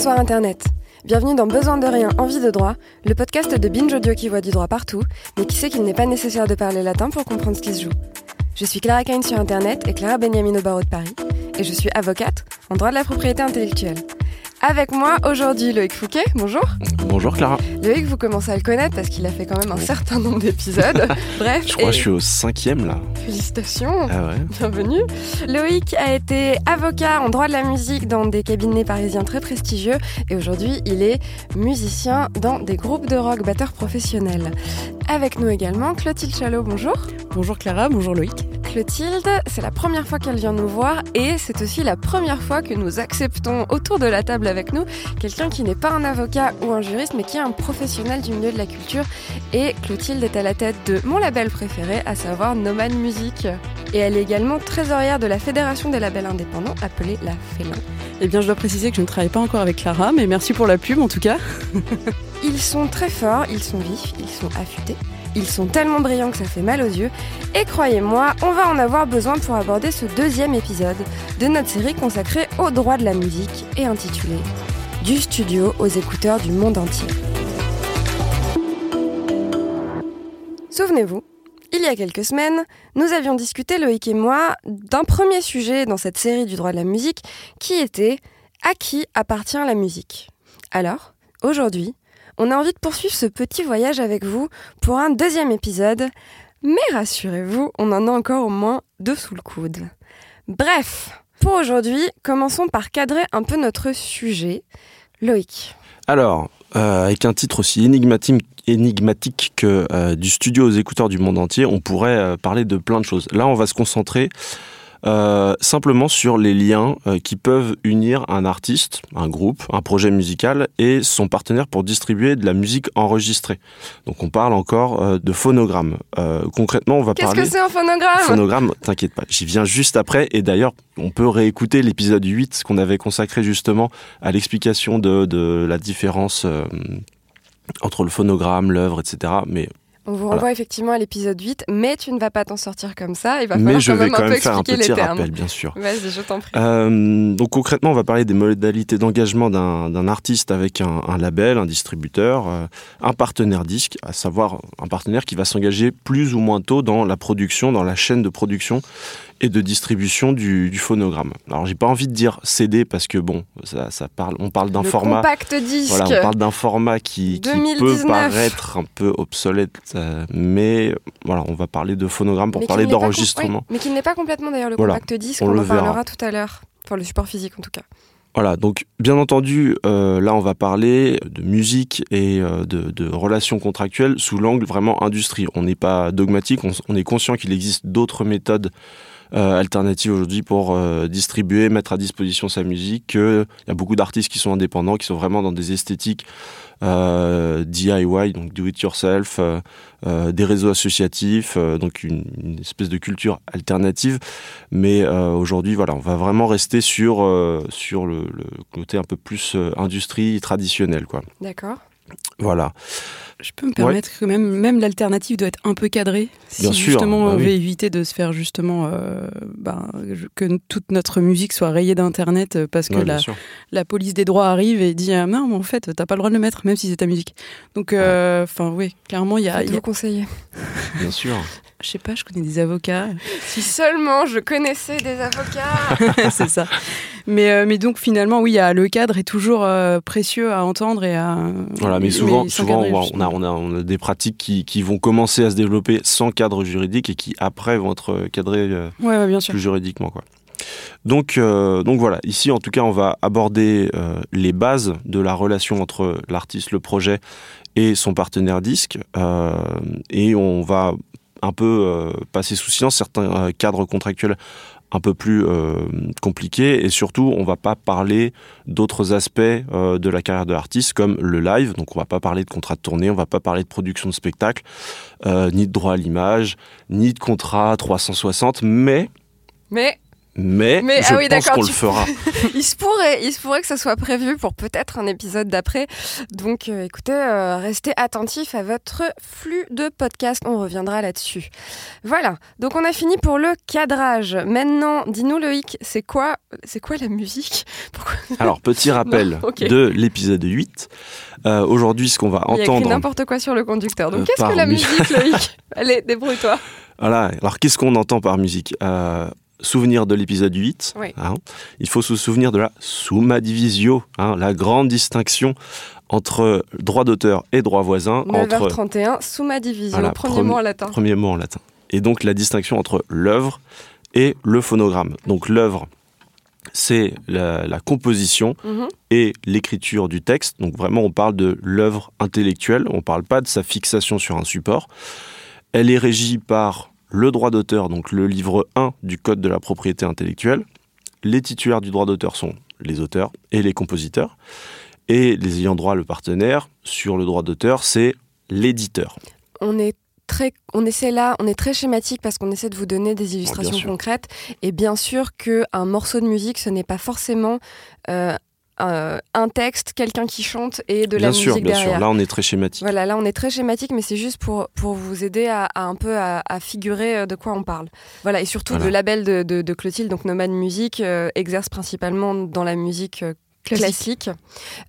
Bonsoir Internet. Bienvenue dans Besoin de rien, envie de droit, le podcast de Binge Audio qui voit du droit partout, mais qui sait qu'il n'est pas nécessaire de parler latin pour comprendre ce qui se joue. Je suis Clara Cain sur Internet et Clara Benjamin au barreau de Paris, et je suis avocate en droit de la propriété intellectuelle. Avec moi aujourd'hui Loïc Fouquet, bonjour. Bonjour Clara. Loïc, vous commencez à le connaître parce qu'il a fait quand même un certain nombre d'épisodes. Bref. Je crois que je suis au cinquième là. Félicitations. Ah ouais. Bienvenue. Loïc a été avocat en droit de la musique dans des cabinets parisiens très prestigieux et aujourd'hui il est musicien dans des groupes de rock batteurs professionnels. Avec nous également Clotilde Chalot, bonjour. Bonjour Clara, bonjour Loïc. Clotilde, c'est la première fois qu'elle vient nous voir et c'est aussi la première fois que nous acceptons autour de la table avec nous quelqu'un qui n'est pas un avocat ou un juriste mais qui est un professionnel du milieu de la culture et Clotilde est à la tête de mon label préféré, à savoir Nomad Music. Et elle est également trésorière de la Fédération des labels indépendants appelée la Félin. Eh bien, je dois préciser que je ne travaille pas encore avec Clara, mais merci pour la pub en tout cas. Ils sont très forts, ils sont vifs, ils sont affûtés. Ils sont tellement brillants que ça fait mal aux yeux. Et croyez-moi, on va en avoir besoin pour aborder ce deuxième épisode de notre série consacrée au droit de la musique et intitulée Du studio aux écouteurs du monde entier. Souvenez-vous, il y a quelques semaines, nous avions discuté, Loïc et moi, d'un premier sujet dans cette série du droit de la musique qui était à qui appartient la musique? Alors, aujourd'hui, on a envie de poursuivre ce petit voyage avec vous pour un deuxième épisode, mais rassurez-vous, on en a encore au moins deux sous le coude. Bref, pour aujourd'hui, commençons par cadrer un peu notre sujet. Loïc. Alors, euh, avec un titre aussi énigmatique, que euh, du studio aux écouteurs du monde entier, on pourrait euh, parler de plein de choses. Là, on va se concentrer euh, simplement sur les liens euh, qui peuvent unir un artiste, un groupe, un projet musical et son partenaire pour distribuer de la musique enregistrée. Donc on parle encore euh, de phonogramme. Concrètement, on va Qu'est-ce parler... que c'est un phonogramme? Phonogramme, t'inquiète pas, j'y viens juste après. Et d'ailleurs, on peut réécouter l'épisode 8 qu'on avait consacré justement à l'explication de, de la différence entre le phonogramme, l'œuvre, etc. Mais, On vous Voilà. renvoie effectivement à l'épisode 8, mais tu ne vas pas t'en sortir comme ça. Il va mais je quand vais même quand même faire un petit rappel, bien sûr. Vas-y, je t'en prie. Euh, donc concrètement, on va parler des modalités d'engagement d'un d'un artiste avec un, un label, un distributeur, euh, un partenaire disque, à savoir un partenaire qui va s'engager plus ou moins tôt dans la production, dans la chaîne de production et de distribution du, du phonogramme. Alors j'ai pas envie de dire CD parce que bon, ça, ça parle, on parle d'un format. compact disque. Voilà, on parle d'un format qui, qui peut 2019. paraître un peu obsolète, euh, mais voilà, on va parler de phonogramme pour Mais parler d'enregistrement. oui, mais qui n'est pas complètement d'ailleurs le Voilà, compact disque, on en parlera verra. tout à l'heure. Enfin, le support physique en tout cas. Voilà, donc bien entendu, euh, là on va parler de musique et euh, de, de relations contractuelles sous l'angle vraiment industrie. On n'est pas dogmatique, on est conscient qu'il existe d'autres méthodes euh, alternatives aujourd'hui pour euh, distribuer, mettre à disposition sa musique. que Il y a beaucoup d'artistes qui sont indépendants, qui sont vraiment dans des esthétiques euh, DIY, donc do it yourself, des réseaux associatifs, donc une, espèce de culture alternative. Mais aujourd'hui, voilà, on va vraiment rester sur, sur le, le côté un peu plus industrie traditionnelle. D'accord. Voilà. Je peux me permettre que même, même l'alternative doit être un peu cadrée. Si Bien sûr, justement bah on oui. veut éviter de se faire justement euh, ben, je- que toute notre musique soit rayée d'internet euh, parce que Ouais, la, sûr. la police des droits arrive et dit ah, non mais en fait t'as pas le droit de le mettre même si c'est ta musique. Donc euh, enfin oui clairement il y a, il y vous a- conseiller. Bien sûr. je sais pas je connais des avocats Si seulement je connaissais des avocats. c'est ça. Mais, euh, mais donc finalement, oui, il y a- le cadre est toujours euh, précieux à entendre et à. Voilà, mais souvent, souvent on, a, on, a, on a des pratiques qui, qui vont commencer à se développer sans cadre juridique et qui après vont être cadrées euh, Ouais, ouais, bien sûr. plus juridiquement. Quoi. Donc, euh, donc voilà, ici en tout cas, on va aborder euh, les bases de la relation entre l'artiste, le projet et son partenaire disque. euh, et on va un peu euh, passer sous silence certains euh, cadres contractuels un peu plus euh, compliqués. Et surtout on va pas parler d'autres aspects euh, de la carrière de l'artiste comme le live. Donc on va pas parler de contrat de tournée on va pas parler de production de spectacle ni de droit à l'image ni de contrat 360 mais Mais Mais, Mais- je ah oui, pense qu'on tu- le fera. il se pourrait, il se pourrait que ça soit prévu pour peut-être un épisode d'après. Donc, euh, écoutez, euh, restez attentifs à votre flux de podcast. On reviendra là-dessus. Voilà. Donc, on a fini pour le cadrage. Maintenant, dis-nous Loïc, c'est quoi, c'est quoi la musique? Pourquoi Alors, petit rappel Non, de l'épisode 8. Euh, Aujourd'hui, ce qu'on va Il entendre. n'importe quoi sur le conducteur. Donc, qu'est-ce que la mu- musique, Loïc? Allez, débrouille-toi. Voilà. Alors, qu'est-ce qu'on entend par musique? Souvenir de l'épisode 8. Oui. hein. Il faut se souvenir de la summa divisio, hein, la grande distinction entre droit d'auteur et droit voisin, entre 9h31, summa divisio, Voilà, premier premier- mot en latin. premier mot en latin. Et donc la distinction entre l'œuvre et le phonogramme. Donc l'œuvre, c'est la, la composition Mhm. et l'écriture du texte. Donc vraiment, on parle de l'œuvre intellectuelle, on ne parle pas de sa fixation sur un support. Elle est régie par le droit d'auteur, donc le livre 1 du Code de la propriété intellectuelle. Les titulaires du droit d'auteur sont les auteurs et les compositeurs. Et les ayants droit, le partenaire, sur le droit d'auteur, c'est l'éditeur. on est très, on essaie là, on est très schématique parce qu'on essaie de vous donner des illustrations concrètes. Et bien sûr que un morceau de musique, ce n'est pas forcément euh, un, un texte, quelqu'un qui chante et de la bien sûr, musique bien derrière. sûr. Là, on est très schématique. Voilà, là on est très schématique, mais c'est juste pour, pour vous aider à, à un peu à, à figurer euh, de quoi on parle. Voilà, et surtout Voilà. le label de, de, de Clotilde, donc Nomade Musique, euh, exerce principalement dans la musique classique,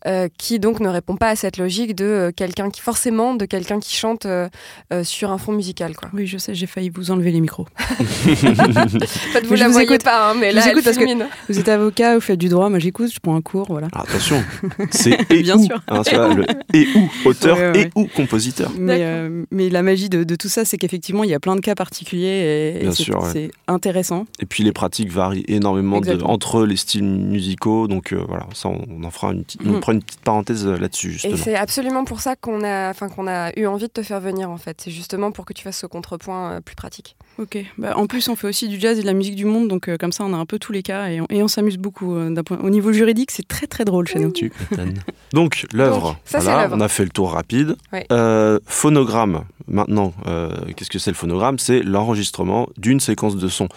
euh, qui donc ne répond pas à cette logique de euh, quelqu'un qui, forcément, de quelqu'un qui chante euh, euh, sur un fond musical. Quoi. Oui, je sais, j'ai failli vous enlever les micros. En fait, vous Mais la vous voyez écoute. pas, hein, mais Je là, vous elle parce que-. Vous êtes avocat, vous faites du droit, moi j'écoute, je prends un cours, voilà. Alors, attention, c'est et Bien ou, sûr. hein, vois, le et ou auteur Ouais, ouais, et ou compositeur. Mais, euh, la magie de, de tout ça, c'est qu'effectivement, il y a plein de cas particuliers et, c'est intéressant. Et puis les pratiques varient énormément de- entre les styles musicaux. Donc euh, voilà, ça on, en fera une on Mhm. prend une petite parenthèse euh, là-dessus Et c'est absolument pour ça qu'on a, qu'on a eu envie de te faire venir, en fait. C'est justement pour que tu fasses ce contrepoint euh, plus pratique. Ok. Bah, en plus, on fait aussi du jazz et de la musique du monde, donc euh, comme ça, on a un peu tous les cas et on, et on s'amuse beaucoup. euh, point- Au niveau juridique, c'est très très drôle chez nous. Tu. Donc l'œuvre, Donc, ça, c'est voilà, l'œuvre. on a fait le tour rapide. Ouais. Euh, phonogramme. Maintenant, euh, qu'est-ce que c'est le phonogramme? C'est l'enregistrement d'une séquence de son.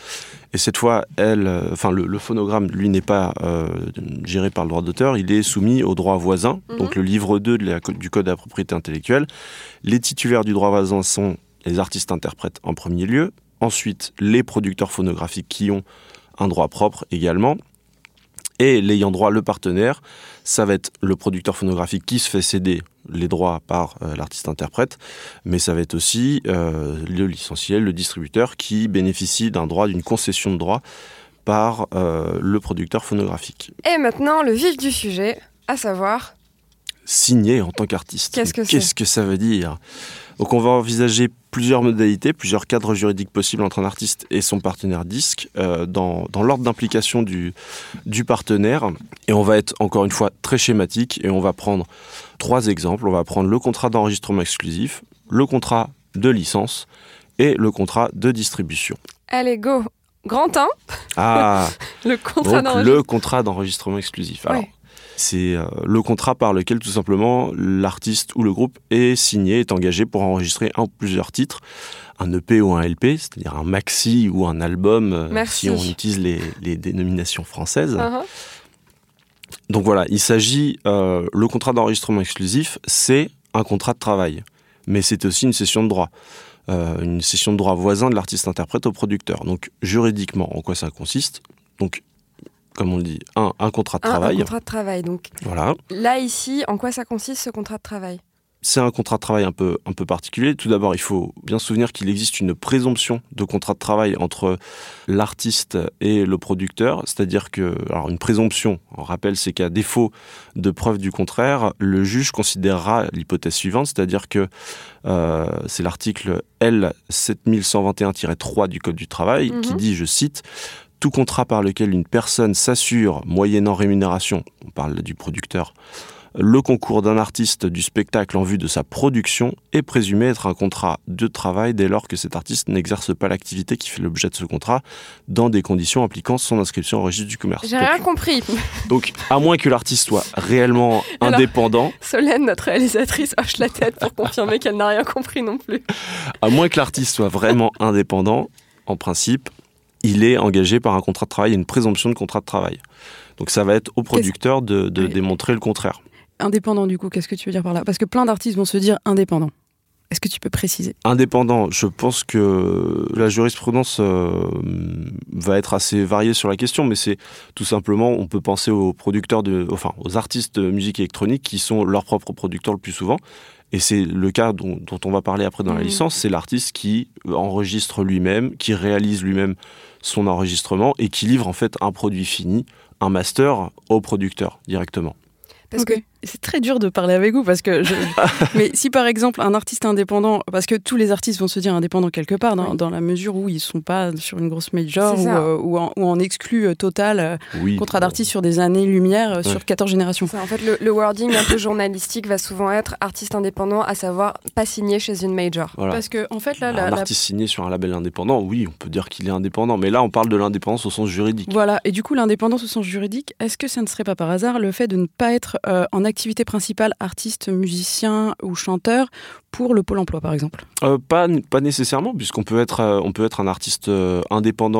Et cette fois, elle, euh, enfin le, le phonogramme, lui, n'est pas euh, géré par le droit d'auteur. Il est soumis au droit voisin, Mhm. donc le livre 2 de la- du code de la propriété intellectuelle. Les titulaires du droit voisin sont les artistes interprètes en premier lieu. Ensuite, les producteurs phonographiques qui ont un droit propre également. Et l'ayant droit, le partenaire, ça va être le producteur phonographique qui se fait céder les droits par euh, l'artiste-interprète, mais ça va être aussi euh, le licencié, le distributeur qui bénéficie d'un droit, d'une concession de droit par euh, le producteur phonographique, Et maintenant, le vif du sujet, à savoir. signé en tant qu'artiste. Qu'est-ce que Qu'est-ce que ça veut dire? Donc on va envisager plusieurs modalités, plusieurs cadres juridiques possibles entre un artiste et son partenaire disque euh, dans, dans l'ordre d'implication du, du partenaire. Et on va être encore une fois très schématique et on va prendre trois exemples. On va prendre le contrat d'enregistrement exclusif, le contrat de licence et le contrat de distribution. Allez, go Grand 1, Ah le contrat d'enregistrement. le contrat d'enregistrement exclusif. Alors, Ouais. C'est euh, le contrat par lequel tout simplement l'artiste ou le groupe est signé, est engagé pour enregistrer un ou plusieurs titres, un EP ou un LP, c'est-à-dire un maxi ou un album, euh, Merci. si on utilise les, les dénominations françaises. Uh-huh. Donc voilà, il s'agit, euh, le contrat d'enregistrement exclusif, c'est un contrat de travail, mais c'est aussi une cession de droit. Euh, une cession de droit voisin de l'artiste-interprète au producteur. Donc juridiquement, en quoi ça consiste? Donc, comme on le dit, un, un contrat de Un- travail. Un, contrat de travail. Donc Voilà. là, ici, en quoi ça consiste ce contrat de travail? C'est un contrat de travail un peu, un peu particulier. Tout d'abord, il faut bien se souvenir qu'il existe une présomption de contrat de travail entre l'artiste et le producteur. C'est-à-dire que, alors une présomption, on rappelle, c'est qu'à défaut de preuve du contraire, le juge considérera l'hypothèse suivante, c'est-à-dire que euh, c'est l'article L 7121-3 du Code du travail qui Mhm. dit, je cite, tout contrat par lequel une personne s'assure, moyennant rémunération, on parle du producteur, le concours d'un artiste du spectacle en vue de sa production est présumé être un contrat de travail dès lors que cet artiste n'exerce pas l'activité qui fait l'objet de ce contrat dans des conditions impliquant son inscription au registre du commerce. J'ai rien compris. donc, à moins que l'artiste soit réellement Alors- indépendant, Solène, notre réalisatrice, hoche la tête pour confirmer qu'elle n'a rien compris non plus. à moins que l'artiste soit vraiment indépendant, en principe, il est engagé par un contrat de travail, une présomption de contrat de travail. Donc ça va être au producteur de, de Oui. démontrer le contraire. Indépendant, du coup, qu'est-ce que tu veux dire par là? Parce que plein d'artistes vont se dire indépendant. Est-ce que tu peux préciser? Indépendant, je pense que la jurisprudence euh, va être assez variée sur la question, mais c'est tout simplement, on peut penser aux producteurs de, enfin, aux artistes de musique électronique qui sont leurs propres producteurs le plus souvent. Et c'est le cas dont, dont on va parler après dans la Mhm. licence, c'est l'artiste qui enregistre lui-même, qui réalise lui-même son enregistrement et qui livre en fait un produit fini, un master au producteur directement. Parce Ok. C'est très dur de parler avec vous parce que. je- Mais si par exemple un artiste indépendant, parce que tous les artistes vont se dire indépendants quelque part, dans, Oui. dans la mesure où ils sont pas sur une grosse major ou, euh, ou, en, ou en exclu euh, total, euh, Oui. contrat d'artiste sur des années-lumière, sur Ouais. 14 générations. Ça, en fait, le, le wording un peu journalistique va souvent être artiste indépendant, à savoir pas signé chez une major. Voilà. Parce que en fait là, la- un la- artiste signé sur un label indépendant, oui, on peut dire qu'il est indépendant, mais là on parle de l'indépendance au sens juridique. Voilà, et du coup, l'indépendance au sens juridique, est-ce que ça ne serait pas par hasard le fait de ne pas être euh, en activité principale artiste, musicien ou chanteur pour le Pôle emploi, par exemple? Euh, pas, pas nécessairement, puisqu'on peut être, euh, on peut être un artiste euh, indépendant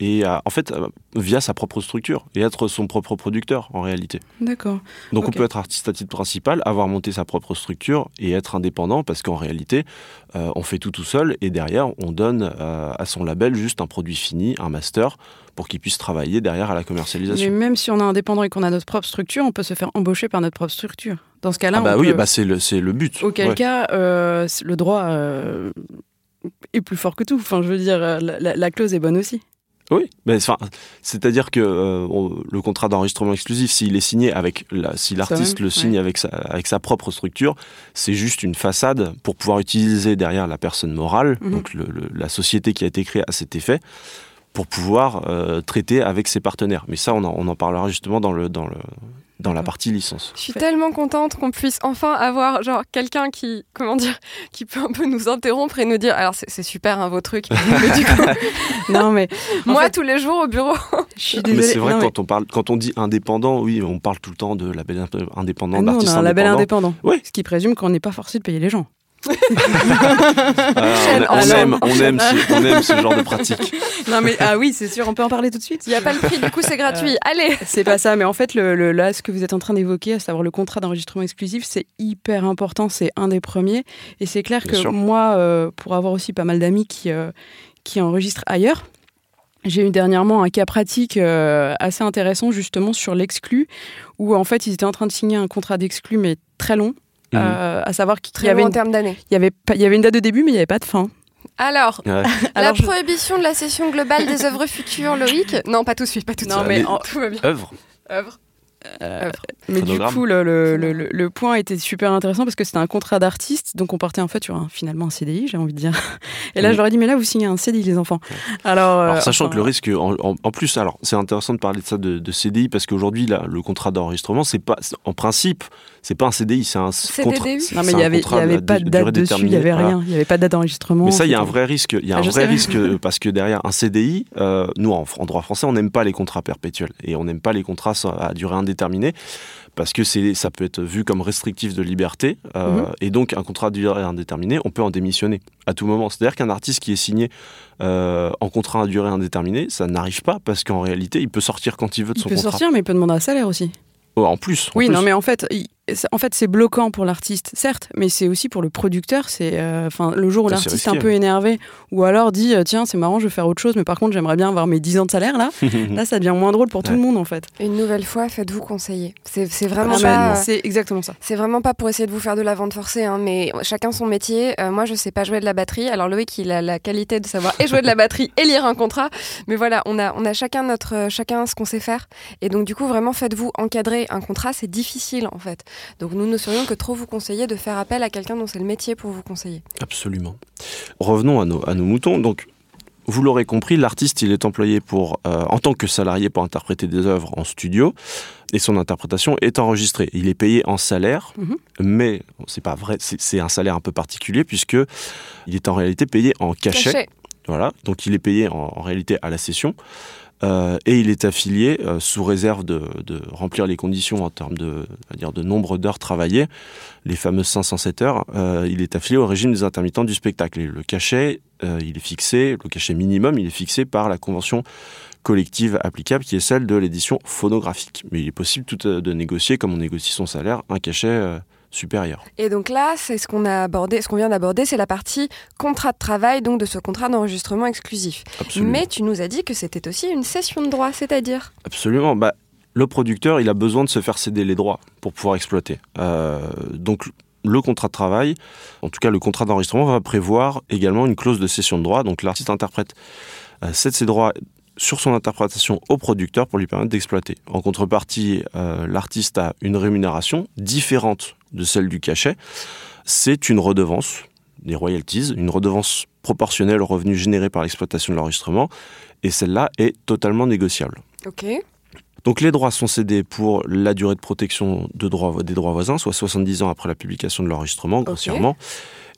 et en fait via sa propre structure et être son propre producteur en réalité. D'accord. Donc on peut être artiste à titre principal, avoir monté sa propre structure et être indépendant parce qu'en réalité on fait tout tout seul et derrière on donne à son label juste un produit fini, un master pour qu'il puisse travailler derrière à la Mais commercialisation. même si on est indépendant et qu'on a notre propre structure, on peut se faire embaucher par notre propre structure. Dans ce cas-là, Ah bah on oui, peut- bah c'est le, but. auquel Ouais. cas, euh, le droit euh, est plus fort que tout. Enfin, je veux dire, euh, la, la- la clause est bonne aussi. Oui, mais enfin, c'est-à-dire que euh, on- le contrat d'enregistrement exclusif, s'il est signé avec, la, si l'artiste le signe ouais. avec sa, avec sa propre structure, c'est juste une façade pour pouvoir utiliser derrière la personne morale, Mhm. donc le- le- la société qui a été créée à cet effet, pour pouvoir euh, traiter avec ses partenaires. Mais ça, on en, on en parlera justement dans le dans le dans la partie licence. Je suis tellement contente qu'on puisse enfin avoir genre quelqu'un qui, comment dire, qui peut un peu nous interrompre et nous dire, alors c'est super hein, vos trucs, mais du coup, Non, mais moi fait, tous les jours au bureau, je suis Mais désolée. c'est vrai non, que mais- quand on parle, quand on dit indépendant, oui, on parle tout le temps de label indé- indépendant, Ah, nous, on d'artiste a un label indépendant. indépendant. Oui. Ce qui présume qu'on n'est pas forcé de payer les gens. Ah, on, aime, on aime, ce, on aime ce genre de pratique. Non, mais ah oui, c'est sûr, on peut en parler tout de suite. il n'y a pas le prix, du coup c'est gratuit, allez C'est pas ça, mais en fait, le, le- là, ce que vous êtes en train d'évoquer, à savoir le contrat d'enregistrement exclusif, c'est hyper important, c'est un des premiers. Et c'est clair Bien que sûr. moi, euh, pour avoir aussi pas mal d'amis qui, euh, qui enregistrent ailleurs, j'ai eu dernièrement un cas pratique euh, assez intéressant justement sur l'exclu, où en fait ils étaient en train de signer un contrat d'exclu, mais très long, Mhm. euh, à savoir qu'il y avait, en une, termes d'années. il y avait, pas- il y avait une date de début, mais il n'y avait pas de fin. Alors, Ouais. la Alors, je- prohibition de la session globale des œuvres futures, Loïc? Non, pas tout de suite, pas tout de Non, suite. mais mais- en- Tout va bien. Œuvre. Œuvre. Euh, mais du coup, le, le, le, le- le point était super intéressant parce que c'était un contrat d'artiste, donc on partait en fait sur un, finalement un CDI, j'ai envie de dire. Et là, Oui. je leur ai dit, mais là, vous signez un CDI, les enfants. Alors, euh, Alors, sachant enfin, que le risque, en, en- en plus, alors c'est intéressant de parler de ça de, de CDI parce qu'aujourd'hui, là, le contrat d'enregistrement, c'est pas, en principe, c'est pas un CDI, c'est un contrat. Non, mais il n'y un avait, il contrat y avait à pas de durée date dessus, il n'y avait voilà. rien, il n'y avait pas de date d'enregistrement. Mais ça, il y a un vrai risque. Il y a Ah, un vrai risque euh, parce que derrière un CDI, euh, nous en, en droit français, on n'aime pas les contrats perpétuels et on n'aime pas les contrats à durée indéterminée parce que c'est, ça peut être vu comme restrictif de liberté euh, Mhm. et donc un contrat à durée indéterminée, on peut en démissionner à tout moment. C'est-à-dire qu'un artiste qui est signé euh, en contrat à durée indéterminée, ça n'arrive pas parce qu'en réalité, il peut sortir quand il veut de Il son peut contrat. sortir, mais il peut demander un salaire aussi. Oh, en plus. en Oui, plus. non, mais en fait, il- en fait, c'est bloquant pour l'artiste, certes, mais c'est aussi pour le producteur. C'est, euh, enfin, le jour où l'artiste est un peu énervé, ou alors dit, euh, tiens, c'est marrant, je vais faire autre chose, mais par contre, j'aimerais bien avoir mes 10 ans de salaire là. là, ça devient moins drôle pour tout le monde, en fait. Une nouvelle fois, faites-vous conseiller. C'est c'est vraiment Ah, pas. c'est exactement ça. C'est vraiment pas pour essayer de vous faire de la vente forcée, hein, mais chacun son métier. Euh, moi, je sais pas jouer de la batterie. Alors Loïc, il a la qualité de savoir et jouer de la batterie et lire un contrat. Mais voilà, on a, on a chacun notre, euh, chacun ce qu'on sait faire. Et donc du coup, vraiment, faites-vous encadrer un contrat. C'est difficile en fait. Donc nous ne saurions que trop vous conseiller de faire appel à quelqu'un dont c'est le métier pour vous conseiller. Absolument. Revenons à nos, à nos moutons. Donc, vous l'aurez compris, l'artiste, il est employé pour, euh, en tant que salarié pour interpréter des œuvres en studio, et son interprétation est enregistrée. Il est payé en salaire, Mhm. mais c'est pas vrai. C'est c'est un salaire un peu particulier puisque il est en réalité payé en cachet. Cachet. Voilà, donc il est payé en, en réalité à la session. Euh, et il est affilié euh, sous réserve de, remplir les conditions en termes de nombre d'heures travaillées, les fameuses 507 heures. euh, il est affilié au régime des intermittents du spectacle. Et le cachet il est fixé, le cachet minimum, il est fixé par la convention collective applicable qui est celle de l'édition phonographique. Mais il est possible tout de négocier, comme on négocie son salaire, un cachet Et donc là, c'est ce qu'on a abordé, ce qu'on vient d'aborder, c'est la partie contrat de travail, donc de ce contrat d'enregistrement exclusif. Absolument. Mais tu nous as dit que c'était aussi une cession de droit, c'est-à-dire Absolument. Bah, le producteur, il a besoin de se faire céder les droits pour pouvoir exploiter. Euh, donc le contrat de travail, en tout cas le contrat d'enregistrement, va prévoir également une clause de cession de droits. Donc l'artiste interprète euh, cède ses droits sur son interprétation au producteur pour lui permettre d'exploiter. En contrepartie, euh, l'artiste a une rémunération différente de celle du cachet. C'est une redevance, des royalties, une redevance proportionnelle au revenu généré par l'exploitation de l'enregistrement, et celle-là est totalement négociable. Ok. Donc les droits sont cédés pour la durée de protection de des droits voisins, soit 70 ans après la publication de l'enregistrement, grossièrement.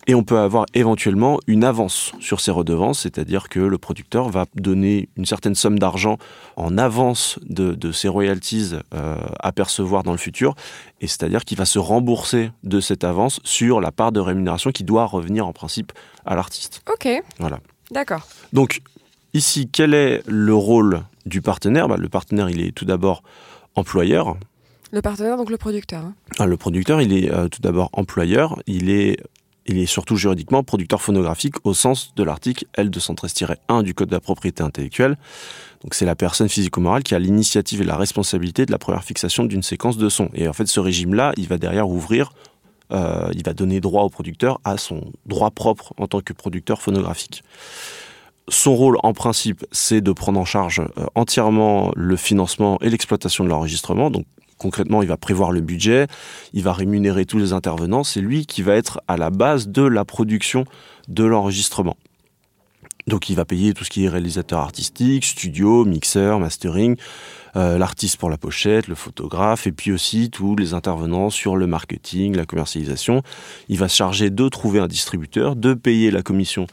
Et on peut avoir éventuellement une avance sur ces redevances, c'est-à-dire que le producteur va donner une certaine somme d'argent en avance de, de ses royalties euh, à percevoir dans le futur, et c'est-à-dire qu'il va se rembourser de cette avance sur la part de rémunération qui doit revenir en principe à l'artiste. Ok. Voilà. D'accord. Donc ici, quel est le rôle du partenaire? Bah, Le partenaire, il est tout d'abord employeur. Le partenaire, donc le producteur. Hein. Ah, le producteur, il est euh, tout d'abord employeur, il est il est surtout juridiquement producteur phonographique au sens de l'article L213-1 du Code de la propriété intellectuelle. Donc c'est la personne physico-morale qui a l'initiative et la responsabilité de la première fixation d'une séquence de sons. Et en fait, ce régime-là, il va derrière ouvrir, euh, il va donner droit au producteur à son droit propre en tant que producteur phonographique. Son rôle, en principe, c'est de prendre en charge euh, entièrement le financement et l'exploitation de l'enregistrement, concrètement, il va prévoir le budget, il va rémunérer tous les intervenants, c'est lui qui va être à la base de la production de l'enregistrement. Donc il va payer tout ce qui est réalisateur artistique, studio, mixeur, mastering, euh, l'artiste pour la pochette, le photographe, et puis aussi tous les intervenants sur le marketing, la commercialisation. Il va se charger de trouver un distributeur, de payer la commission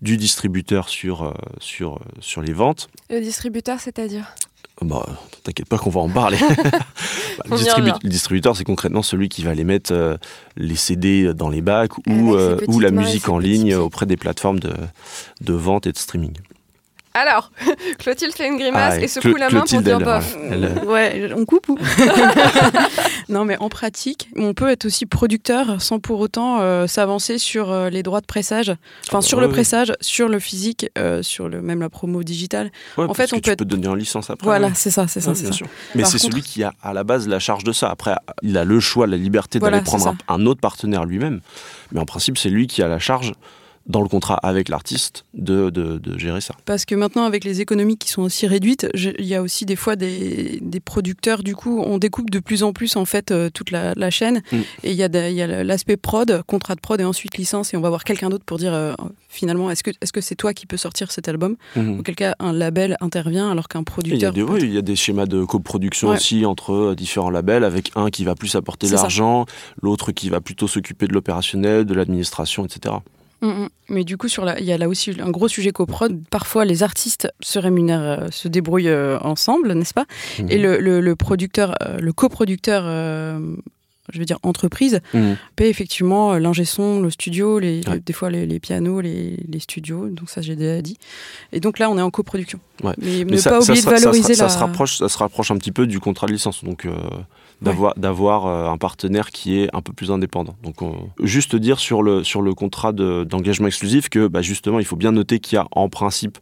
du distributeur sur, euh, sur, euh, sur les ventes. Le distributeur, c'est-à-dire? Bah, t'inquiète pas qu'on va en parler. Bah, le, distributeur, c'est concrètement celui qui va les mettre euh, les CD dans les bacs ou, euh, ou la musique en ligne auprès des plateformes de, de vente et de streaming. Alors, Clotilde fait une grimace ah et secoue la main pour dire bof. Ouais, on coupe ou Non, mais en pratique, on peut être aussi producteur sans pour autant euh, s'avancer sur euh, les droits de pressage. Enfin, sur le pressage, sur le physique, euh, sur le, même la promo digitale. en fait, on peut être... donner en licence après. Voilà, c'est ça, c'est ça. bien sûr. Mais c'est celui qui a à la base la charge de ça. Après, il a le choix, la liberté d'aller prendre un autre partenaire lui-même. Mais en principe, c'est lui qui a la charge dans le contrat avec l'artiste de, de, gérer ça. Parce que maintenant, avec les économies qui sont aussi réduites, il y a aussi des fois des, des, producteurs, du coup, on découpe de plus en plus en fait euh, toute la, chaîne. Mm. Et il y a, l'aspect prod, contrat de prod et ensuite licence, et on va voir quelqu'un d'autre pour dire euh, finalement, est-ce que c'est -ce c'est toi qui peux sortir cet album mm-hmm. Ou cas, un label intervient alors qu'un producteur. Il y, a des, il y a des schémas de coproduction aussi entre euh, différents labels, avec un qui va plus apporter l'argent, l'autre qui va plutôt s'occuper de l'opérationnel, de l'administration, etc. Mm, mm. Mais du coup, il y a là aussi un gros sujet coprod. Parfois, les artistes se rémunèrent, euh, se débrouillent euh, ensemble, n'est-ce pas? Et mhm. le, le, producteur, euh, le coproducteur, je veux dire entreprise, mhm. paie effectivement l'ingé son, le studio, les, des fois les, pianos, les, les, studios. Donc ça, j'ai déjà dit. Et donc là, on est en coproduction. Mais, ne pas oublier de valoriser ça, la... ça, se rapproche, ça se rapproche un petit peu du contrat de licence. Donc d'avoir d'avoir euh, un partenaire qui est un peu plus indépendant. Donc juste dire sur le sur le contrat d'engagement exclusif que bah, justement il faut bien noter qu'il y a en principe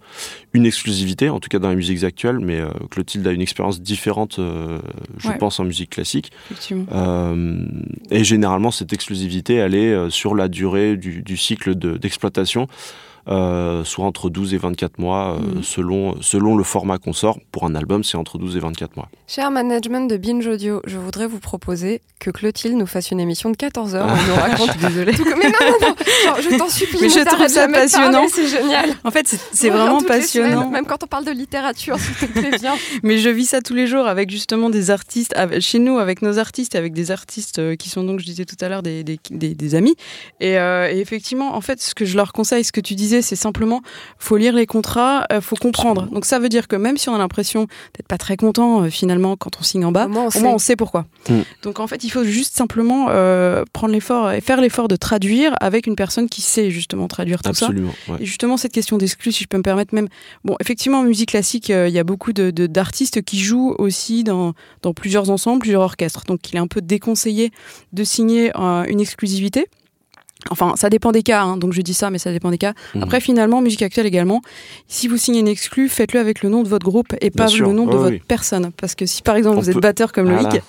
une exclusivité, en tout cas dans la musique actuelle, mais euh, Clotilde a une expérience différente, euh, je pense, en musique classique. et généralement cette exclusivité elle est sur la durée du, du cycle d'exploitation. Euh, soit entre 12 et 24 mois, euh, mm. selon, selon le format qu'on sort. Pour un album, c'est entre 12 et 24 mois. Cher management de Binge Audio, je voudrais vous proposer que Clotilde nous fasse une émission de 14 heures. On nous raconte. Désolée. Mais non, non, non, je t'en supplie. Mais je trouve ça passionnant. C'est génial. En fait, c'est vraiment passionnant. même quand on parle de littérature, c'est très bien. Mais je vis ça tous les jours avec justement des artistes, chez nous, avec nos artistes, avec des artistes euh, qui sont donc, je disais tout à l'heure, des, des, des, amis. Et, et effectivement, en fait, ce que je leur conseille, ce que tu disais, disais, c'est simplement, faut lire les contrats, euh, faut comprendre. Donc ça veut dire que même si on a l'impression d'être pas très content euh, finalement quand on signe en bas, Au moins, on au sait. moins on sait pourquoi. Mm. Donc en fait, il faut juste simplement euh, prendre l'effort et faire l'effort de traduire avec une personne qui sait justement traduire tout ça. Absolument. ouais. Et justement, cette question d'exclus, si je peux me permettre, même. Bon, effectivement, en musique classique, euh, il y a beaucoup de- de- d'artistes qui jouent aussi dans, dans plusieurs ensembles, plusieurs orchestres. Donc, il est un peu déconseillé de signer euh, une exclusivité. Enfin, ça dépend des cas, hein, donc je dis ça, mais ça dépend des cas. Mhm. Après, finalement, musique actuelle également, si vous signez une exclue, faites-le avec le nom de votre groupe et pas sûr, le nom de oui, votre personne. Parce que si par exemple On vous êtes peut- batteur comme Voilà. Loïc,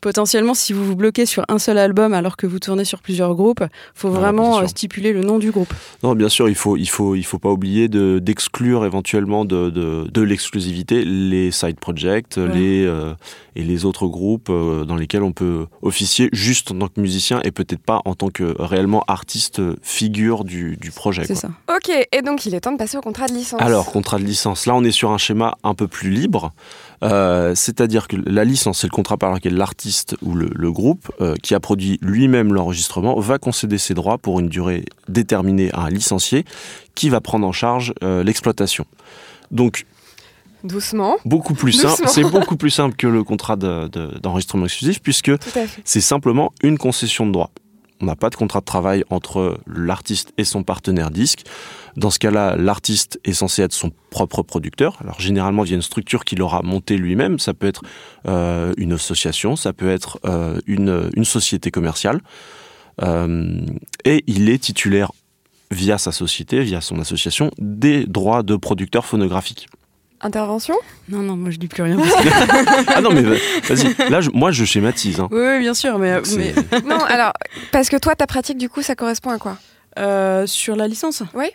potentiellement si vous vous bloquez sur un seul album alors que vous tournez sur plusieurs groupes, faut Voilà, vraiment euh, stipuler le nom du groupe. Non, bien sûr, il faut, il faut, il faut pas oublier de d'exclure éventuellement de, de, de l'exclusivité les side projects, les euh, et les autres groupes euh, dans lesquels on peut officier juste en tant que musicien et peut-être pas en tant que réellement artiste figure du, du projet. C'est ça. Ok, et donc il est temps de passer au contrat de licence. Alors, contrat de licence. Là, on est sur un schéma un peu plus libre. Euh, C'est-à-dire que la licence, c'est le contrat par lequel l'artiste ou le, le groupe euh, qui a produit lui-même l'enregistrement va concéder ses droits pour une durée déterminée à un licencié qui va prendre en charge euh, l'exploitation. Donc, Doucement, beaucoup plus Doucement. simple. C'est beaucoup plus simple que le contrat de- de- d'enregistrement exclusif puisque c'est simplement une concession de droit. On n'a pas de contrat de travail entre l'artiste et son partenaire disque. Dans ce cas-là, l'artiste est censé être son propre producteur. Alors généralement via une structure qu'il aura montée lui-même. Ça peut être euh, une association, ça peut être euh, une, société commerciale. Euh, et il est titulaire via sa société, via son association, des droits de producteur phonographique. Intervention? Non, non, moi je dis plus rien. parce que- Ah non mais va- vas-y, là je- moi je schématise. hein. oui, oui, bien sûr, mais, Non, alors, parce que toi, ta pratique, du coup, ça correspond à quoi? Euh, sur la licence, Oui.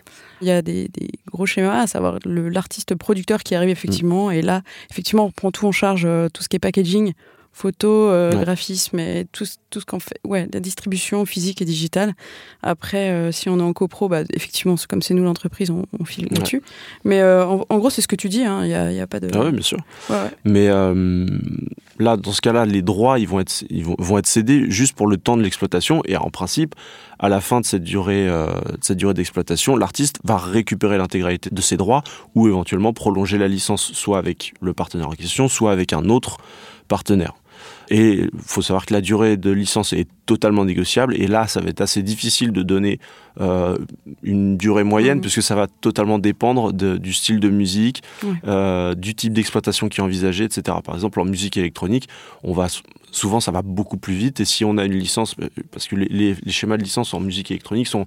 il y a des, des gros schémas, à savoir le- l'artiste producteur qui arrive effectivement, et là, effectivement, on prend tout en charge, euh, tout ce qui est packaging, photo, euh, Ouais. graphisme et tout, ce- tout ce qu'on fait, ouais, la distribution physique et digitale. Après, euh, si on est en copro, bah, effectivement, comme c'est nous l'entreprise, on, on file Ouais. là-dessus. Mais euh, en, en gros, c'est ce que tu dis, hein, il n'y a, y a pas de. Ah ouais, bien sûr. Ouais. Mais là, dans ce cas-là, les droits, ils vont être, ils vont, vont être cédés juste pour le temps de l'exploitation. Et en principe, à la fin de cette durée, de cette durée d'exploitation, l'artiste va récupérer l'intégralité de ses droits ou éventuellement prolonger la licence, soit avec le partenaire en question, soit avec un autre partenaire. Et il faut savoir que la durée de licence est totalement négociable. Et là, ça va être assez difficile de donner euh, une durée moyenne, Mhm. puisque ça va totalement dépendre de- du style de musique, euh, du type d'exploitation qui est envisagé, etc. Par exemple, en musique électronique, on va souvent ça va beaucoup plus vite. Et si on a une licence, euh, parce que les, les- les schémas de licence en musique électronique sont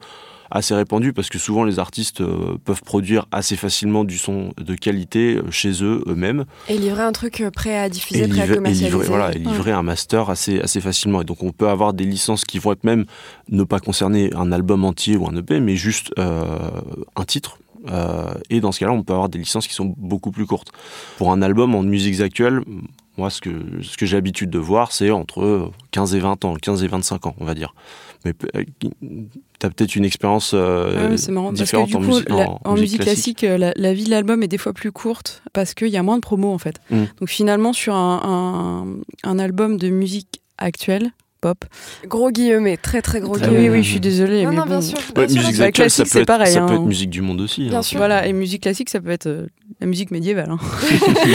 assez répandus, parce que souvent les artistes euh, peuvent produire assez facilement du son de qualité euh, chez eux eux-mêmes Et livrer un truc prêt à diffuser, prêt à livrer, et commercialiser. livrer- voilà, et livrer un master assez, assez facilement. Et donc on peut avoir des licences qui vont être même ne pas concerner un album entier ou un EP, mais juste euh, un titre. Et dans ce cas-là, on peut avoir des licences qui sont beaucoup plus courtes. Pour un album en musiques actuelles, moi, ce que, ce que j'ai l'habitude de voir, c'est entre 15 et 20 ans, 15 et 25 ans, on va dire. Mais tu as peut-être une expérience euh, Ah c'est marrant parce que différente du en, coup, musique- la- en en musique classique, euh, la, la vie de l'album est des fois plus courte parce qu'il y a moins de promos en fait. Mm. Donc finalement, sur un, un, un album de musique actuelle, pop. Gros guillemets, très très gros Ah oui, guillemets. oui, je suis désolée. Non, mais non, bon. bien sûr. Ouais, bien sûr. musique Bah, actuelle, ça classique, peut, c'est être, pareil, ça peut hein. être musique du monde aussi. Bien hein. sûr. Voilà, et musique classique, ça peut être euh, la musique médiévale. hein.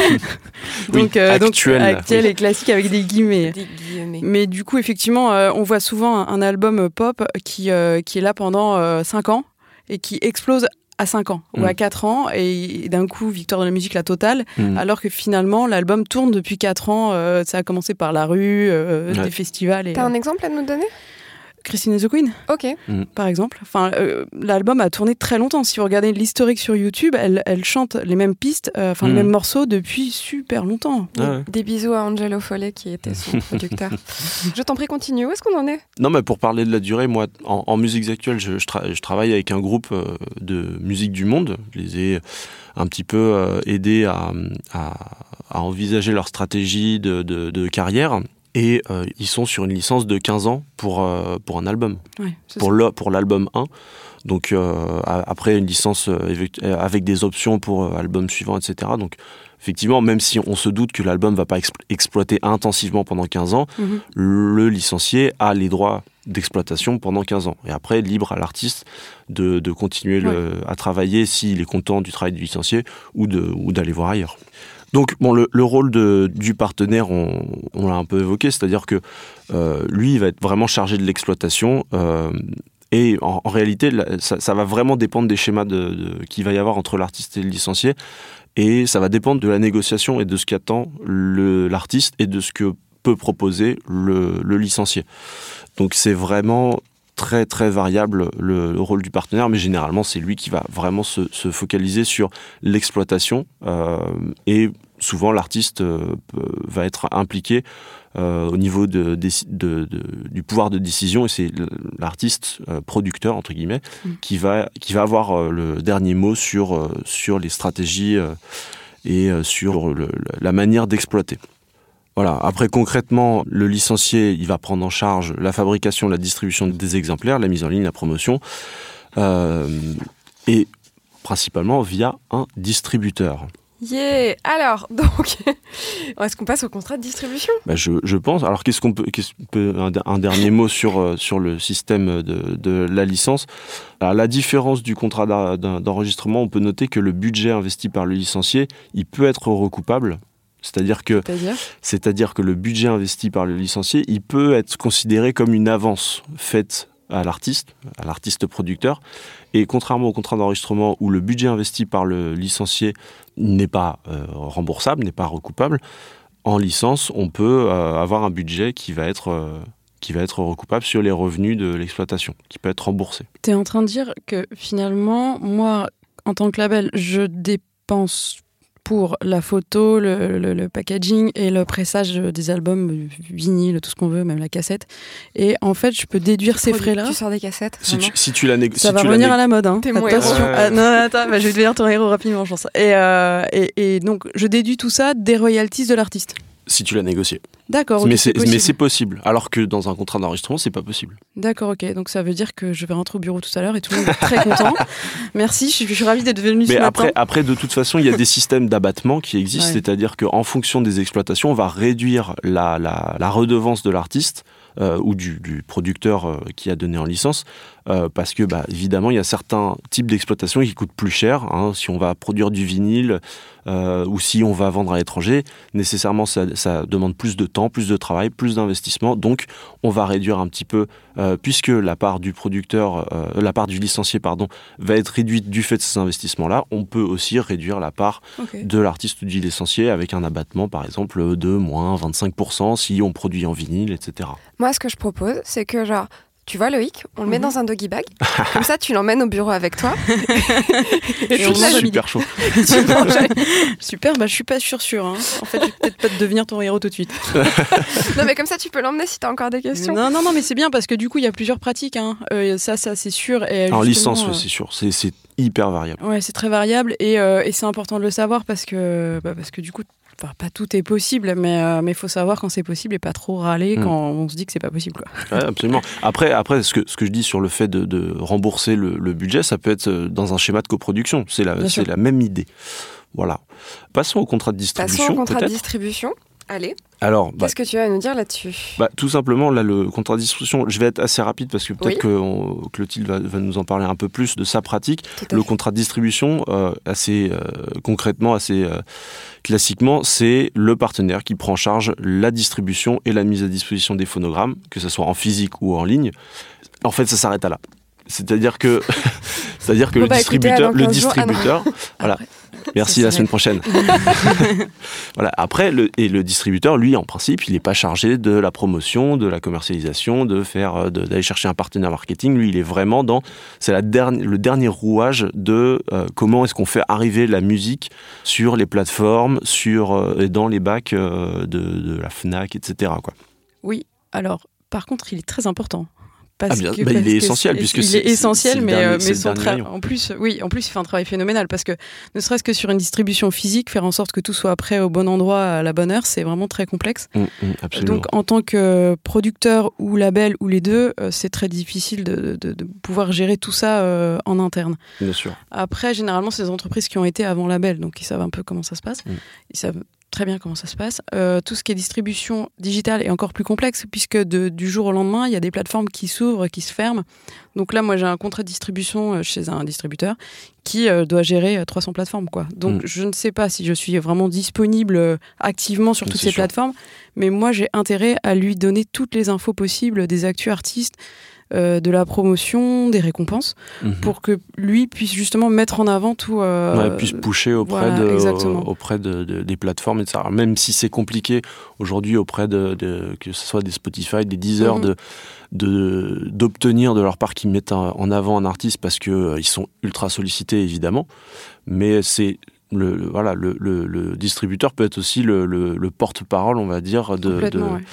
Oui, donc, euh, donc, actuelle, actuelle oui. et classique avec des guillemets. Des guillemets. Mais du coup, effectivement, euh, on voit souvent un, un album pop qui, euh, qui est là pendant 5 ans et qui explose à 5 ans ou Mm. à 4 ans et d'un coup, victoire de la musique, la totale. Mm. Alors que finalement, l'album tourne depuis 4 ans. euh, ça a commencé par la rue, euh, Ouais. des festivals. Et, T'as un exemple à nous donner? Christine and the Queen, Ok. par exemple. Enfin, euh, l'album a tourné très longtemps. Si vous regardez l'historique sur YouTube, elle, elle chante les mêmes pistes, euh, enfin Mm. les mêmes morceaux depuis super longtemps. Ah ouais. Des bisous à Angelo Follet qui était son producteur. Je t'en prie, continue. Où est-ce qu'on en est? Non, mais pour parler de la durée, moi, en, en musiques actuelles, je, je, tra- je travaille avec un groupe euh, de musique du monde. Je les ai un petit peu euh, aidés à, à, à envisager leur stratégie de, de, de carrière. Et euh, ils sont sur une licence de 15 ans pour, euh, pour un album, Ouais, pour ça. le- pour l'album 1. Donc euh, a- après une licence avec, des options pour album suivant, etc. Donc effectivement, même si on se doute que l'album va pas explo- exploiter intensivement pendant 15 ans, Mhm. le licencié a les droits d'exploitation pendant 15 ans. Et après, libre à l'artiste de, de continuer le, à travailler s'il est content du travail du licencié ou d'aller voir ailleurs. Donc, bon, le, le rôle du partenaire, on, l'a un peu évoqué, c'est-à-dire que euh, lui, il va être vraiment chargé de l'exploitation. Euh, et en, réalité, ça, va vraiment dépendre des schémas de, qu'il va y avoir entre l'artiste et le licencié. Et ça va dépendre de la négociation et de ce qu'attend l'artiste et de ce que peut proposer le, licencié. Donc c'est vraiment très très variable le, le, rôle du partenaire, mais généralement c'est lui qui va vraiment se, se focaliser sur l'exploitation euh, et souvent l'artiste euh, va être impliqué euh, au niveau de, de, de, du pouvoir de décision et c'est l'artiste euh, producteur entre guillemets mmh. qui va qui va avoir le dernier mot sur sur les stratégies et sur le, la manière d'exploiter. Voilà. Après, concrètement, le licencié, il va prendre en charge la fabrication, la distribution des exemplaires, la mise en ligne, la promotion, euh, et principalement via un distributeur. Yeah. Alors, donc, est-ce qu'on passe au contrat de distribution? Bah je, je, pense. Alors, qu'est-ce qu'on peut, qu peut un, dernier mot sur, euh, sur le système de, de la licence? À la différence du contrat d'enregistrement, on peut noter que le budget investi par le licencié, il peut être recoupable. C'est-à-dire que, c'est-à-dire que le budget investi par le licencié, il peut être considéré comme une avance faite à l'artiste, à l'artiste producteur. Et contrairement au contrat d'enregistrement où le budget investi par le licencié n'est pas euh, remboursable, n'est pas recoupable, en licence, on peut euh, avoir un budget qui va être euh, qui va être recoupable sur les revenus de l'exploitation, qui peut être remboursé. Tu es en train de dire que finalement, moi, en tant que label, je dépense pour la photo, le, le, le, packaging et le pressage des albums, vinyle, tout ce qu'on veut, même la cassette. Et en fait, je peux déduire tu ces frais-là. Tu sors des cassettes Si tu, si tu la négocies. Ça si va tu revenir à la mode. Hein. Attention. Ouais. Ah, non, attends, bah, je vais devenir ton héros rapidement, je pense. Et, euh, et, et donc, je déduis tout ça des royalties de l'artiste si tu l'as négocié. D'accord. Okay, mais c'est possible. Alors que dans un contrat d'enregistrement, c'est pas possible. D'accord, ok. Donc ça veut dire que je vais rentrer au bureau tout à l'heure et tout le monde est très content. Merci, je, je suis ravie d'être venu. Mais ce après, matin. après, de toute façon, il y a des systèmes d'abattement qui existent, Ouais. c'est-à-dire qu'en fonction des exploitations, on va réduire la, la, la redevance de l'artiste. Euh, ou du, du producteur euh, qui a donné en licence, euh, parce que bah, évidemment il y a certains types d'exploitation qui coûtent plus cher. Hein, si on va produire du vinyle euh, ou si on va vendre à l'étranger, nécessairement ça, ça, demande plus de temps, plus de travail, plus d'investissement. Donc on va réduire un petit peu, euh, puisque la part du producteur, la part du licencié pardon, va être réduite du fait de ces investissements-là. On peut aussi réduire la part okay. de l'artiste ou du licencié avec un abattement par exemple de moins 25% si on produit en vinyle, etc. Moi, ce que je propose, c'est que genre tu vois Loïc, on le met mmh. dans un doggy bag. Comme ça, tu l'emmènes au bureau avec toi. et je suis super chaud. super, bah je suis pas sûre sûre. Hein. En fait, je vais peut-être pas devenir ton héros tout de suite. non, mais comme ça, tu peux l'emmener si tu as encore des questions. Non, non, non, mais c'est bien parce que du coup, il y a plusieurs pratiques. Hein. Euh, ça, ça, c'est sûr. Et en licence, euh... c'est sûr. C'est hyper variable. Ouais, c'est très variable et, euh, et c'est important de le savoir parce que, bah, parce que du coup, Enfin, pas tout est possible, mais il euh, faut savoir quand c'est possible et pas trop râler mmh. quand on se dit que c'est pas possible. Quoi. Ouais, absolument. Après, après ce, que, ce que je dis sur le fait de, de rembourser le, le, budget, ça peut être euh, dans un schéma de coproduction. C'est la, la même idée. Voilà. Passons au contrat de distribution. Passons au contrat de distribution. Allez. Alors, qu'est-ce bah, que tu vas nous dire là-dessus bah, Tout simplement, là, le contrat de distribution, je vais être assez rapide parce que peut-être oui. que Clotilde va, va, nous en parler un peu plus de sa pratique. Le fait. contrat de distribution, euh, assez euh, concrètement, assez euh, classiquement, c'est le partenaire qui prend en charge la distribution et la mise à disposition des phonogrammes, que ce soit en physique ou en ligne. En fait, ça s'arrête à là. C'est-à-dire que, c'est-à-dire que bon, le, bah, distributeur, le distributeur, ah voilà. Merci la semaine prochaine. voilà. Après, le, et le distributeur, lui, en principe, il n'est pas chargé de la promotion, de la commercialisation, de faire, d'aller chercher un partenaire marketing. Lui, il est vraiment dans, c'est la dernière, le dernier rouage de euh, comment est-ce qu'on fait arriver la musique sur les plateformes, sur euh, et dans les bacs euh, de, de, la Fnac, etc. Quoi. Oui. Alors, par contre, il est très important. Parce ah bien, que, bah, parce il est essentiel puisque il est essentiel, mais, dernier, mais son tra- en plus, oui, en plus, il fait un travail phénoménal parce que ne serait-ce que sur une distribution physique, faire en sorte que tout soit prêt au bon endroit à la bonne heure, c'est vraiment très complexe. Mmh, mmh, Donc, en tant que producteur ou label ou les deux, euh, c'est très difficile de, de, de, pouvoir gérer tout ça euh, en interne. Bien sûr. Après, généralement, c'est des entreprises qui ont été avant label, donc ils savent un peu comment ça se passe. Mmh. Ils savent très bien comment ça se passe. Euh, tout ce qui est distribution digitale est encore plus complexe puisque de, du jour au lendemain, il y a des plateformes qui s'ouvrent, qui se ferment. Donc là, moi, j'ai un contrat de distribution euh, chez un distributeur qui euh, doit gérer 300 plateformes. Quoi. Donc Mm. je ne sais pas si je suis vraiment disponible activement sur toutes ces sûr. plateformes, mais moi, j'ai intérêt à lui donner toutes les infos possibles des actus artistes. Euh, de la promotion, des récompenses, Mhm. pour que lui puisse justement mettre en avant tout. euh, Ouais, puisse pousser auprès, voilà, de, auprès de, de- des plateformes, etc. Même si c'est compliqué aujourd'hui auprès de, de- que ce soit des Spotify, des Deezer, Mhm. de d'obtenir de, leur part qu'ils mettent en avant un artiste parce que euh, ils sont ultra sollicités évidemment, mais c'est le, le- voilà le, le- le distributeur peut être aussi le, le- le porte-parole, on va dire, de, complètement, de- ouais.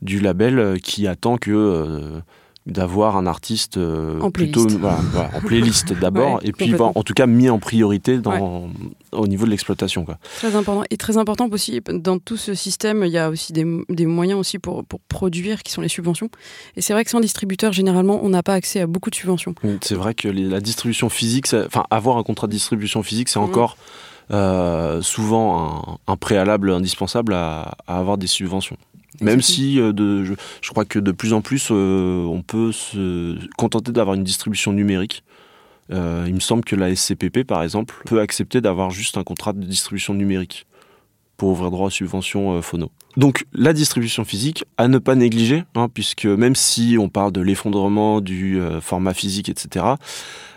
du label qui attend que euh, d'avoir un artiste euh, En plutôt playlist. voilà, voilà, en playlist d'abord Ouais, et puis bon, en tout cas mis en priorité dans, au niveau de l'exploitation quoi. Très important. Et très important aussi, dans tout ce système, il y a aussi des, des moyens aussi pour, pour produire qui sont les subventions. Et c'est vrai que sans distributeur, généralement, on n'a pas accès à beaucoup de subventions. C'est vrai que les- la distribution physique, enfin avoir un contrat de distribution physique, c'est encore euh, souvent un, un préalable indispensable à, à avoir des subventions. Même si euh, de, je, je crois que de plus en plus, euh, on peut se contenter d'avoir une distribution numérique. Euh, il me semble que la SCPP, par exemple, peut accepter d'avoir juste un contrat de distribution numérique pour ouvrir droit aux subventions euh, phono. Donc la distribution physique, à ne pas négliger, hein, puisque même si on parle de l'effondrement du euh, format physique, etc.,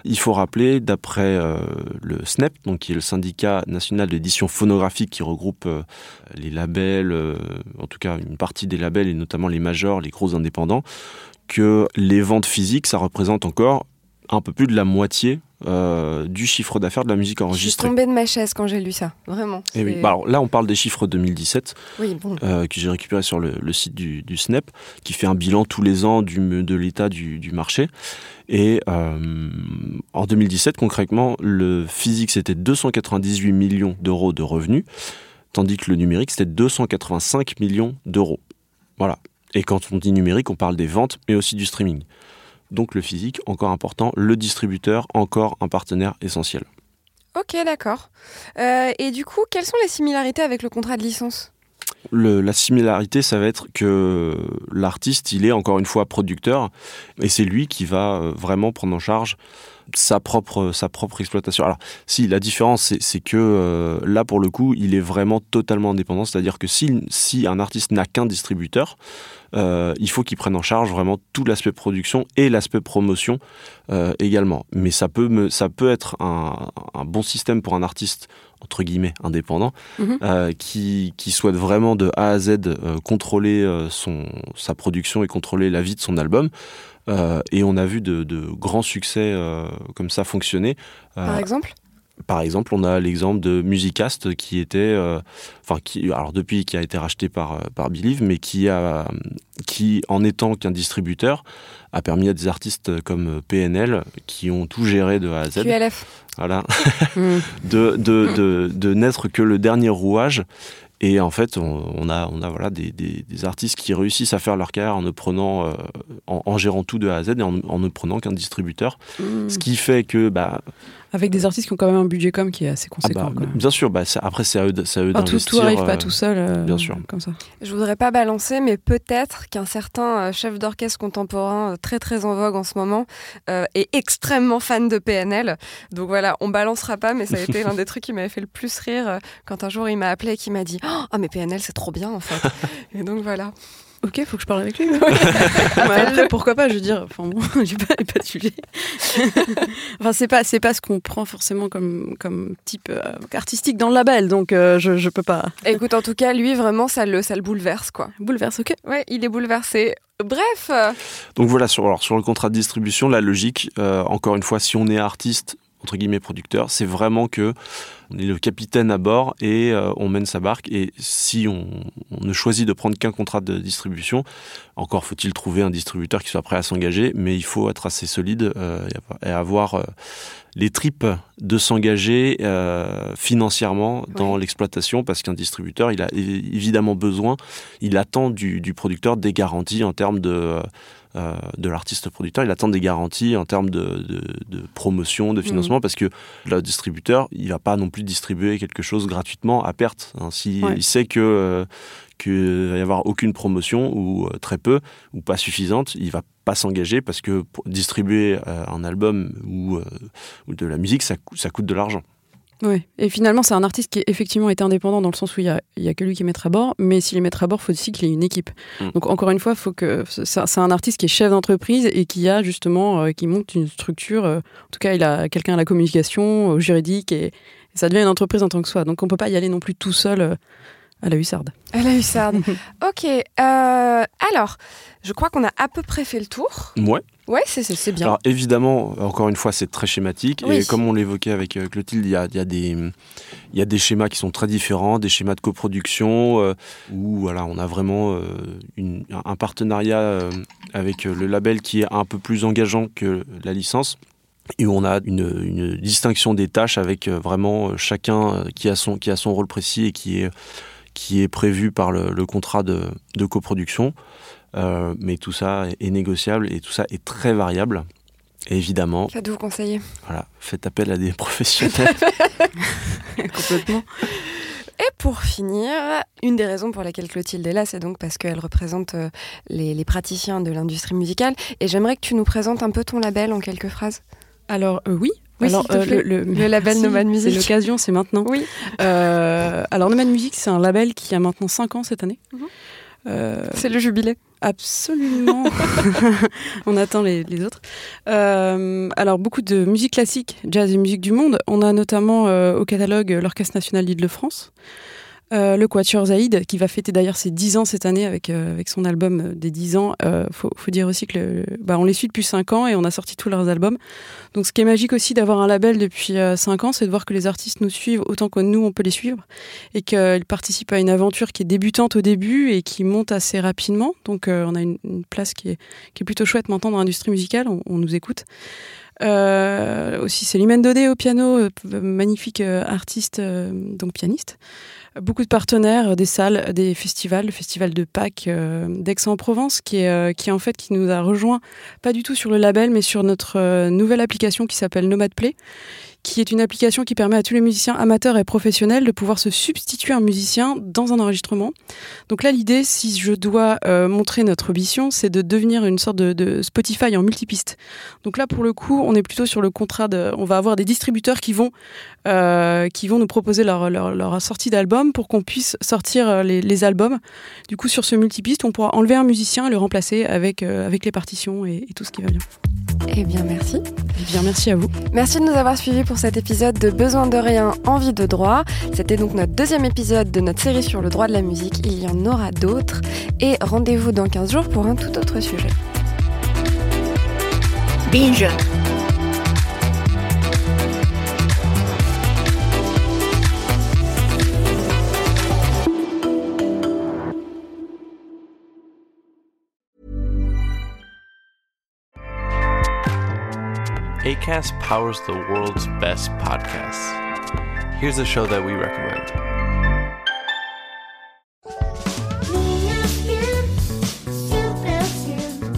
il faut rappeler, d'après euh, le SNEP, donc qui est le syndicat national d'édition phonographique qui regroupe euh, les labels, en tout cas une partie des labels et notamment les majors, les gros indépendants, que les ventes physiques, ça représente encore un peu plus de la moitié euh, du chiffre d'affaires de la musique Je suis enregistrée. tombée de ma chaise quand j'ai lu ça, vraiment. Et oui. c'est- Bah alors là, on parle des chiffres 2017 oui, bon. euh, que j'ai récupéré sur le, le site du, du SNEP, qui fait un bilan tous les ans du, de l'état du, du marché. Et euh, en 2017, concrètement, le physique, c'était 298 millions d'euros de revenus, tandis que le numérique, c'était 285 millions d'euros. Voilà. Et quand on dit numérique, on parle des ventes, mais aussi du streaming. Donc le physique, encore important, le distributeur, encore un partenaire essentiel. Ok, d'accord. Euh, et du coup, quelles sont les similarités avec le contrat de licence? Le- la similarité, ça va être que l'artiste, il est encore une fois producteur, et c'est lui qui va euh, vraiment prendre en charge sa propre, sa propre exploitation. Alors, si, la différence, c'est- que euh, là, pour le coup, il est vraiment totalement indépendant, c'est-à-dire que si, si un artiste n'a qu'un distributeur, euh, il faut qu'il prenne en charge vraiment tout l'aspect production et l'aspect promotion euh, également. Mais ça peut, me, ça peut être un, un bon système pour un artiste, entre guillemets, indépendant, Mhm. qui, qui souhaite vraiment de A à Z contrôler son, sa production et contrôler la vie de son album. Euh, et on a vu de, de grands succès euh, comme ça fonctionner. Euh, Par exemple? par exemple, on a l'exemple de Musicast qui était, enfin, qui, alors depuis qui a été racheté par par Believe, mais qui a, qui en étant qu'un distributeur, a permis à des artistes comme PNL qui ont tout géré de A à Z, QLF. voilà, Mm. de, de, de, de n'être que le dernier rouage. Et en fait, on, on a, on a voilà, des, des, des artistes qui réussissent à faire leur carrière en ne prenant, euh, en, en gérant tout de A à Z et en, en ne prenant qu'un distributeur. Mm. Ce qui fait que, bah, Avec des artistes qui ont quand même un budget com qui est assez ah conséquent. bah, quoi. bien sûr, bah, ça- après c'est à eux, eux Enfin, tout, d'investir. tout arrive pas euh, tout seul. euh, bien sûr. Comme ça. Je voudrais pas balancer, mais peut-être qu'un certain euh, chef d'orchestre contemporain euh, très très en vogue en ce moment euh, est extrêmement fan de PNL. Donc voilà, on balancera pas, mais ça a été l'un des trucs qui m'avait fait le plus rire quand un jour il m'a appelé et qui m'a dit Ah, mais PNL c'est trop bien en fait. et donc voilà. Ok, faut que je parle avec lui. Après, pourquoi pas Je veux dire, enfin bon, j'ai pas, pas de sujet. enfin, c'est pas, c'est pas ce qu'on prend forcément comme, comme type euh, artistique dans le label, donc euh, je, je peux pas. Écoute, en tout cas, lui vraiment ça le, ça le bouleverse quoi. Bouleverse, ok. Ouais, il est bouleversé. Bref, Donc voilà, sur, alors, sur le contrat de distribution, la logique, euh, encore une fois, si on est artiste, entre guillemets producteur, c'est vraiment que on est le capitaine à bord et euh, on mène sa barque. Et si on, on ne choisit de prendre qu'un contrat de distribution, encore faut-il trouver un distributeur qui soit prêt à s'engager, mais il faut être assez solide euh, et avoir euh, les tripes de s'engager financièrement dans l'exploitation. Parce qu'un distributeur, il a évidemment besoin, il attend du, du producteur des garanties en termes de, de l'artiste producteur, il attend des garanties en termes de, de- de promotion, de financement. Parce que le distributeur, il va pas non plus distribuer quelque chose gratuitement à perte. Hein. S'il Ouais. sait que euh, qu'il va y avoir aucune promotion ou euh, très peu ou pas suffisante, il va pas s'engager parce que pour distribuer euh, un album ou, euh, ou de la musique, ça, coûte de l'argent. Ouais. Et finalement, c'est un artiste qui effectivement est indépendant dans le sens où il y a, a que lui qui est maître à bord, mais s'il est maître à bord, il faut aussi qu'il ait une équipe. Mm. Donc encore une fois, faut que c'est c'est un artiste qui est chef d'entreprise et qui a justement euh, qui monte une structure. euh, en tout cas, il a quelqu'un à la communication, au juridique et, et ça devient une entreprise en tant que soi. Donc on peut pas y aller non plus tout seul euh, à la hussarde. À la hussarde. ok. euh, alors, je crois qu'on a à peu près fait le tour. Ouais. Ouais, c'est- c'est c'est bien. Alors évidemment, encore une fois, c'est très schématique. Oui. Et comme on l'évoquait avec euh, Clotilde, il y a, il y, a des, il y a des schémas qui sont très différents, des schémas de coproduction, euh, où voilà, on a vraiment euh, une- un partenariat euh, avec le label qui est un peu plus engageant que la licence. Et où on a une, une distinction des tâches avec euh, vraiment euh, chacun euh, qui a son, qui a son rôle précis et qui est, qui est prévu par le, le contrat de, de coproduction. Euh, mais tout ça est, négociable et tout ça est très variable. Et évidemment, Faites-vous conseiller. voilà, faites appel à des professionnels. Complètement. Et pour finir, une des raisons pour laquelle Clotilde est là, c'est donc parce qu'elle représente les, les praticiens de l'industrie musicale. Et j'aimerais que tu nous présentes un peu ton label en quelques phrases. Alors euh, oui. Oui, alors, plaît. le, Le label Nomad Music. C'est l'occasion, c'est maintenant. Oui. Euh, alors Nomad Music, c'est un label qui a maintenant 5 ans cette année. Mhm. Euh, C'est le jubilé. Absolument. on attend les, les autres. Euh, alors, beaucoup de musique classique, jazz et musique du monde. On a notamment euh, au catalogue l'Orchestre national d'Île-de-France, euh, le Quatuor Zaïd, qui va fêter d'ailleurs ses 10 ans cette année avec, euh, avec son album euh, des 10 ans. Euh, faut, dire aussi que bah, on les suit depuis 5 ans et on a sorti tous leurs albums. Donc, ce qui est magique aussi d'avoir un label depuis euh, 5 ans, c'est de voir que les artistes nous suivent autant que nous, on peut les suivre et qu'ils participent à une aventure qui est débutante au début et qui monte assez rapidement. Donc on a une, place qui est, qui est plutôt chouette maintenant dans l'industrie musicale, on, nous écoute. Aussi, c'est Limène Dodé au piano, magnifique artiste, donc pianiste. Beaucoup de partenaires, euh, des salles, des festivals, le festival de Pâques euh, d'Aix-en-Provence, qui euh, qui en fait qui nous a rejoint, pas du tout sur le label, mais sur notre nouvelle application qui s'appelle Nomad Play, qui est une application qui permet à tous les musiciens amateurs et professionnels de pouvoir se substituer un musicien dans un enregistrement. Donc là, l'idée, si je dois euh, montrer notre ambition, c'est de devenir une sorte de, Spotify en multipiste. Donc là, pour le coup, on est plutôt sur le contrat de... On va avoir des distributeurs qui vont, euh, qui vont nous proposer leur, leur, sortie d'album pour qu'on puisse sortir euh, les, les albums. Du coup, sur ce multipiste, on pourra enlever un musicien et le remplacer avec, euh, avec les partitions et tout ce qui va bien. Eh bien, merci. Eh bien, merci à vous. Merci de nous avoir suivis pour cet épisode de Besoin de rien, envie de droit. C'était donc notre deuxième épisode de notre série sur le droit de la musique. Il y en aura d'autres. Et rendez-vous dans 15 jours pour un tout autre sujet. Binge. ACAST powers the world's best podcasts. Here's a show that we recommend.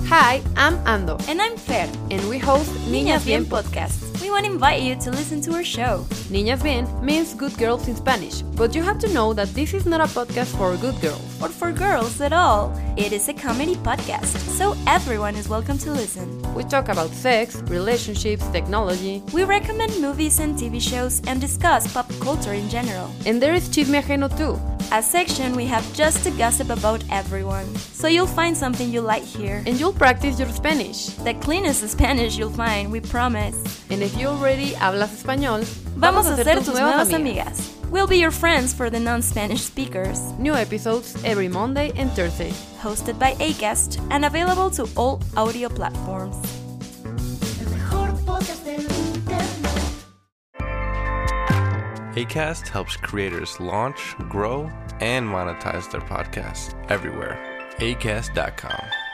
Hi, I'm Ando, And I'm Fer, and we host Niñas Bien Podcast. We want to invite you to listen to our show. Niñas Bien means good girls in Spanish, but you have to know that this is not a podcast for good girls. Or for girls at all. It is a comedy podcast, so everyone is welcome to listen. We talk about sex, relationships, technology, We recommend movies and TV shows and discuss pop culture in general. and there is Chisme Ajeno too. A section we have just to gossip about everyone. So you'll find something you like here. And you'll practice your Spanish. The cleanest Spanish you'll find, we promise. And if you already hablas español, Vamos a ser tus nuevas amigas. We'll be your friends for the non-Spanish speakers. New episodes every Monday and Thursday. Hosted by Acast and available to all audio platforms. ACAST helps creators launch, grow, and monetize their podcasts everywhere. ACAST.com.